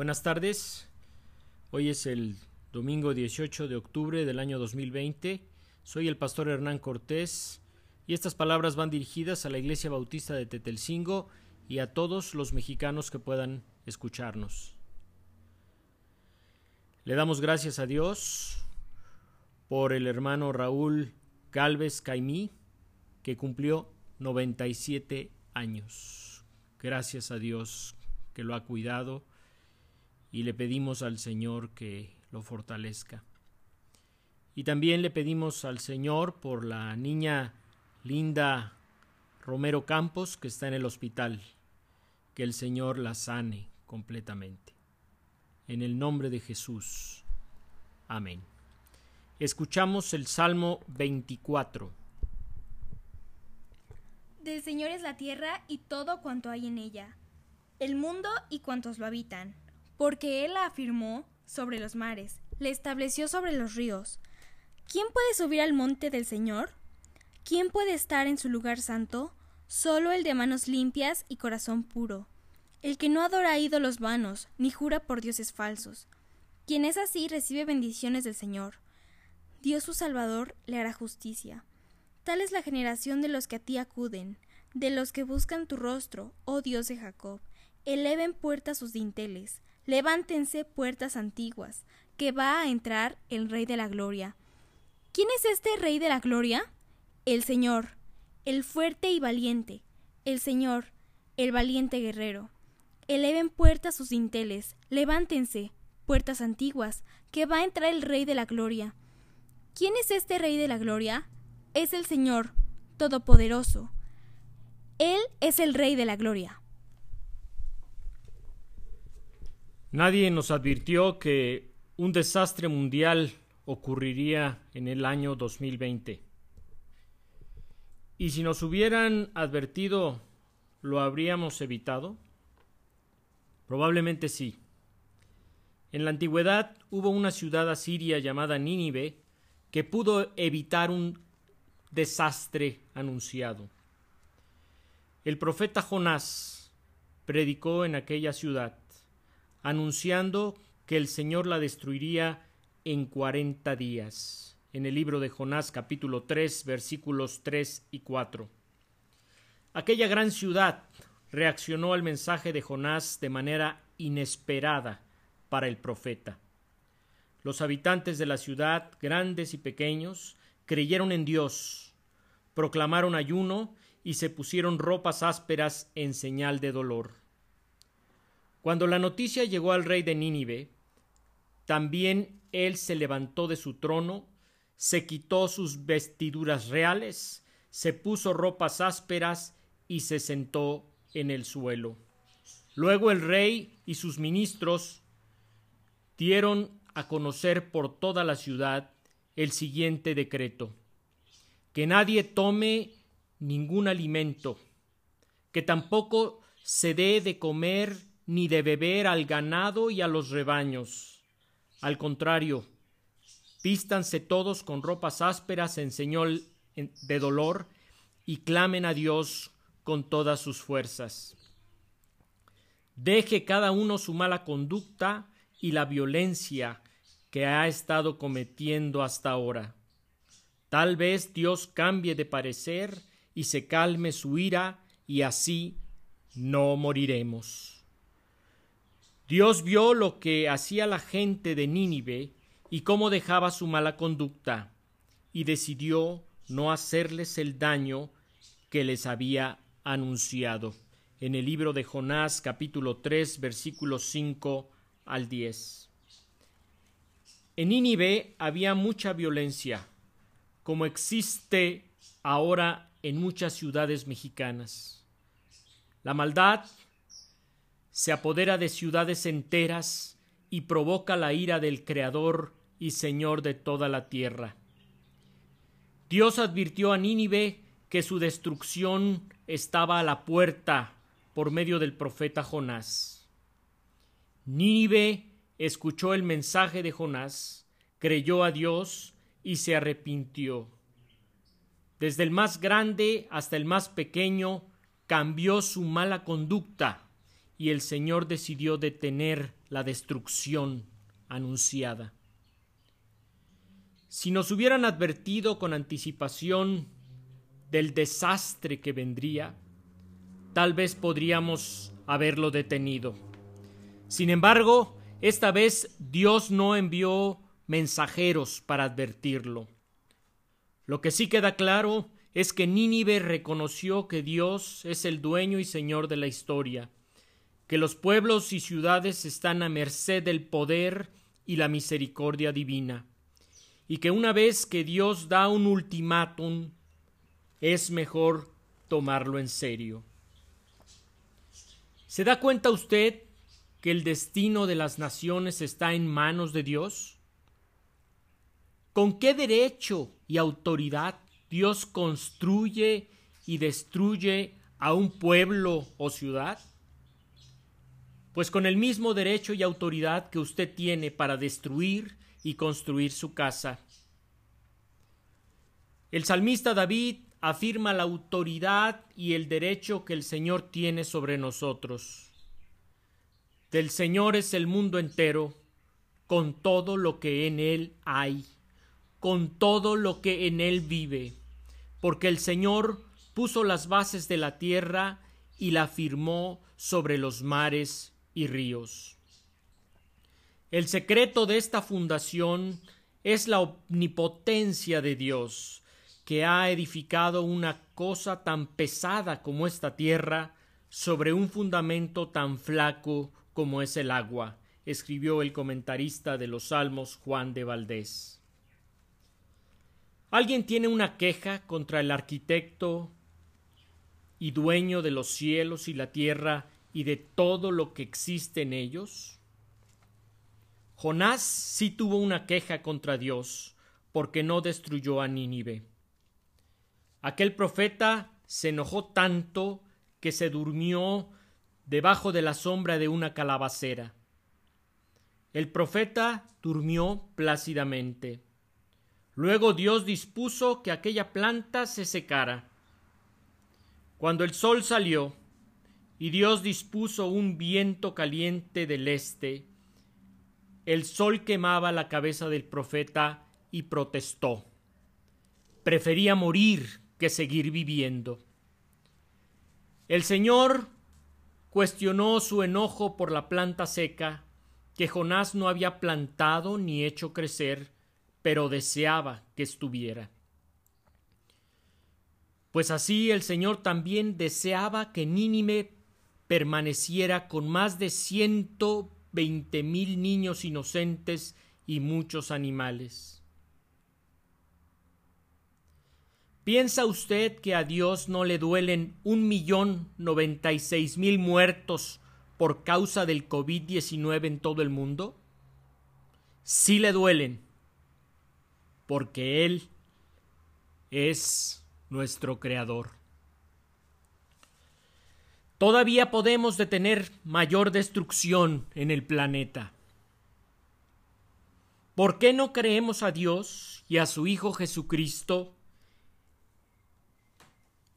Buenas tardes. Hoy es el domingo 18 de octubre del año 2020. Soy el pastor Hernán Cortés y estas palabras van dirigidas a la Iglesia Bautista de Tetelcingo y a todos los mexicanos que puedan escucharnos. Le damos gracias a Dios por el hermano Raúl Galvez Caimí, que cumplió 97 años. Gracias a Dios que lo ha cuidado y le pedimos al Señor que lo fortalezca. Y también le pedimos al Señor por la niña Linda Romero Campos que está en el hospital, que el Señor la sane completamente. En el nombre de Jesús. Amén. Escuchamos el Salmo 24. Del Señor es la tierra y todo cuanto hay en ella, el mundo y cuantos lo habitan porque Él la afirmó sobre los mares, le estableció sobre los ríos. ¿Quién puede subir al monte del Señor? ¿Quién puede estar en su lugar santo? Solo el de manos limpias y corazón puro, el que no adora ídolos vanos, ni jura por dioses falsos. Quien es así recibe bendiciones del Señor. Dios su Salvador le hará justicia. Tal es la generación de los que a ti acuden, de los que buscan tu rostro, oh Dios de Jacob. Eleven puertas sus dinteles, Levántense puertas antiguas, que va a entrar el Rey de la Gloria. ¿Quién es este Rey de la Gloria? El Señor, el fuerte y valiente, el Señor, el valiente guerrero. Eleven puertas sus dinteles, levántense, puertas antiguas, que va a entrar el Rey de la Gloria. ¿Quién es este Rey de la Gloria? Es el Señor, Todopoderoso. Él es el Rey de la Gloria. Nadie nos advirtió que un desastre mundial ocurriría en el año 2020. ¿Y si nos hubieran advertido, lo habríamos evitado? Probablemente sí. En la antigüedad hubo una ciudad asiria llamada Nínive que pudo evitar un desastre anunciado. El profeta Jonás predicó en aquella ciudad anunciando que el Señor la destruiría en cuarenta días, en el libro de Jonás capítulo 3 versículos 3 y 4. Aquella gran ciudad reaccionó al mensaje de Jonás de manera inesperada para el profeta. Los habitantes de la ciudad, grandes y pequeños, creyeron en Dios, proclamaron ayuno y se pusieron ropas ásperas en señal de dolor. Cuando la noticia llegó al rey de Nínive, también él se levantó de su trono, se quitó sus vestiduras reales, se puso ropas ásperas y se sentó en el suelo. Luego el rey y sus ministros dieron a conocer por toda la ciudad el siguiente decreto que nadie tome ningún alimento, que tampoco se dé de comer ni de beber al ganado y a los rebaños. Al contrario, vístanse todos con ropas ásperas en señal de dolor y clamen a Dios con todas sus fuerzas. Deje cada uno su mala conducta y la violencia que ha estado cometiendo hasta ahora. Tal vez Dios cambie de parecer y se calme su ira y así no moriremos. Dios vio lo que hacía la gente de Nínive y cómo dejaba su mala conducta, y decidió no hacerles el daño que les había anunciado. En el libro de Jonás capítulo 3 versículos 5 al 10. En Nínive había mucha violencia, como existe ahora en muchas ciudades mexicanas. La maldad se apodera de ciudades enteras y provoca la ira del Creador y Señor de toda la tierra. Dios advirtió a Nínive que su destrucción estaba a la puerta por medio del profeta Jonás. Nínive escuchó el mensaje de Jonás, creyó a Dios y se arrepintió. Desde el más grande hasta el más pequeño cambió su mala conducta y el Señor decidió detener la destrucción anunciada. Si nos hubieran advertido con anticipación del desastre que vendría, tal vez podríamos haberlo detenido. Sin embargo, esta vez Dios no envió mensajeros para advertirlo. Lo que sí queda claro es que Nínive reconoció que Dios es el dueño y señor de la historia, que los pueblos y ciudades están a merced del poder y la misericordia divina, y que una vez que Dios da un ultimátum, es mejor tomarlo en serio. ¿Se da cuenta usted que el destino de las naciones está en manos de Dios? ¿Con qué derecho y autoridad Dios construye y destruye a un pueblo o ciudad? Pues con el mismo derecho y autoridad que usted tiene para destruir y construir su casa. El salmista David afirma la autoridad y el derecho que el Señor tiene sobre nosotros. Del Señor es el mundo entero, con todo lo que en él hay con todo lo que en él vive, porque el Señor puso las bases de la tierra y la firmó sobre los mares y ríos. El secreto de esta fundación es la omnipotencia de Dios, que ha edificado una cosa tan pesada como esta tierra sobre un fundamento tan flaco como es el agua, escribió el comentarista de los Salmos Juan de Valdés. ¿Alguien tiene una queja contra el arquitecto y dueño de los cielos y la tierra y de todo lo que existe en ellos? Jonás sí tuvo una queja contra Dios porque no destruyó a Nínive. Aquel profeta se enojó tanto que se durmió debajo de la sombra de una calabacera. El profeta durmió plácidamente. Luego Dios dispuso que aquella planta se secara. Cuando el sol salió y Dios dispuso un viento caliente del este, el sol quemaba la cabeza del profeta y protestó. Prefería morir que seguir viviendo. El Señor cuestionó su enojo por la planta seca que Jonás no había plantado ni hecho crecer pero deseaba que estuviera. Pues así el Señor también deseaba que Nínive permaneciera con más de ciento veinte mil niños inocentes y muchos animales. ¿Piensa usted que a Dios no le duelen un millón noventa y seis mil muertos por causa del COVID-19 en todo el mundo? Sí le duelen porque Él es nuestro Creador. Todavía podemos detener mayor destrucción en el planeta. ¿Por qué no creemos a Dios y a su Hijo Jesucristo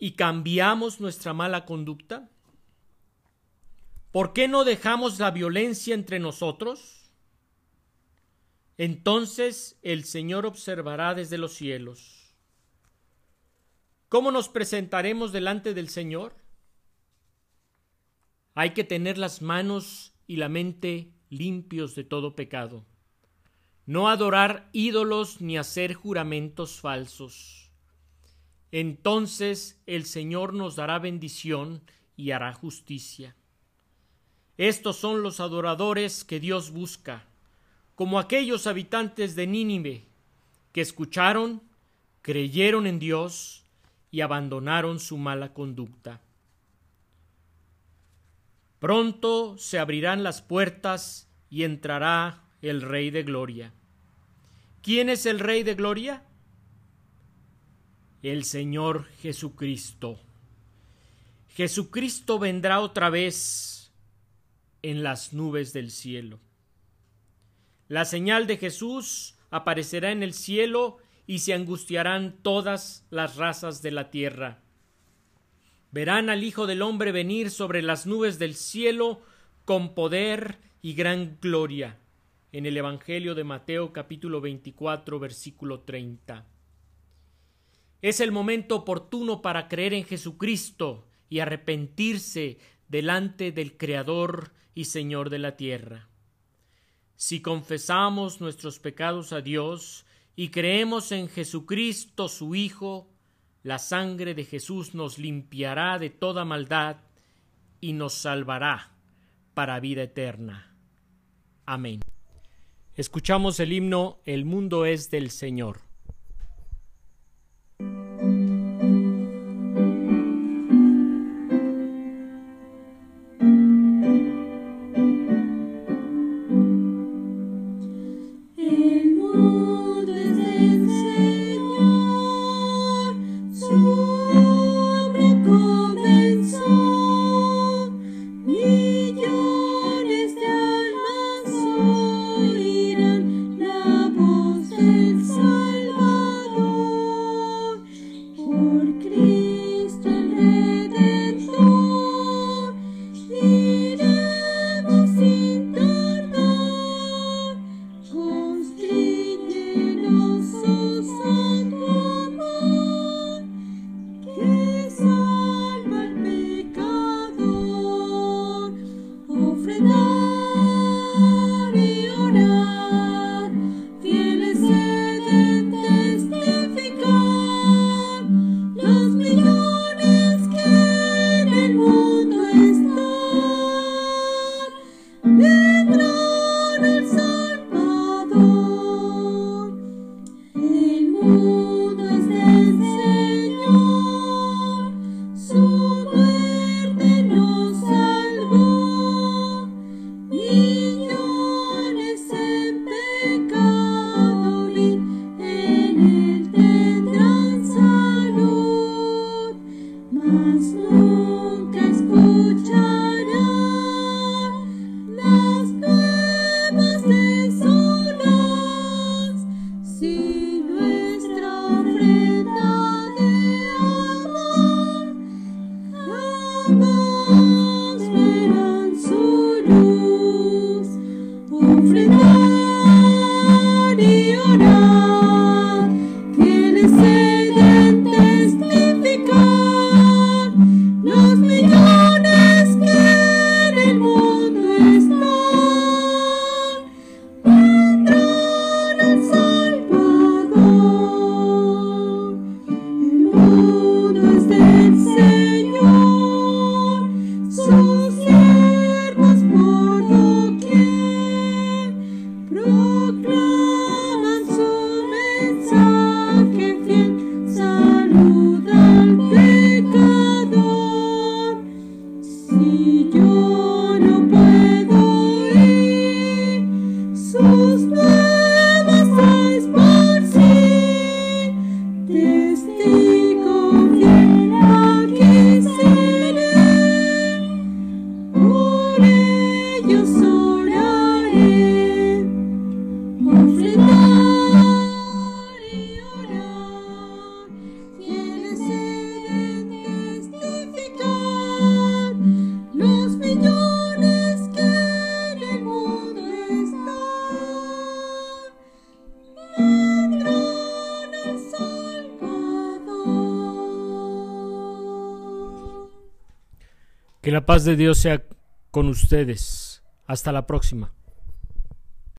y cambiamos nuestra mala conducta? ¿Por qué no dejamos la violencia entre nosotros? Entonces el Señor observará desde los cielos. ¿Cómo nos presentaremos delante del Señor? Hay que tener las manos y la mente limpios de todo pecado. No adorar ídolos ni hacer juramentos falsos. Entonces el Señor nos dará bendición y hará justicia. Estos son los adoradores que Dios busca como aquellos habitantes de Nínive que escucharon, creyeron en Dios y abandonaron su mala conducta. Pronto se abrirán las puertas y entrará el Rey de Gloria. ¿Quién es el Rey de Gloria? El Señor Jesucristo. Jesucristo vendrá otra vez en las nubes del cielo. La señal de Jesús aparecerá en el cielo y se angustiarán todas las razas de la tierra. Verán al Hijo del Hombre venir sobre las nubes del cielo con poder y gran gloria en el Evangelio de Mateo capítulo 24 versículo 30. Es el momento oportuno para creer en Jesucristo y arrepentirse delante del Creador y Señor de la tierra. Si confesamos nuestros pecados a Dios y creemos en Jesucristo su Hijo, la sangre de Jesús nos limpiará de toda maldad y nos salvará para vida eterna. Amén. Escuchamos el himno El mundo es del Señor. Ooh. Que la paz de Dios sea con ustedes. Hasta la próxima.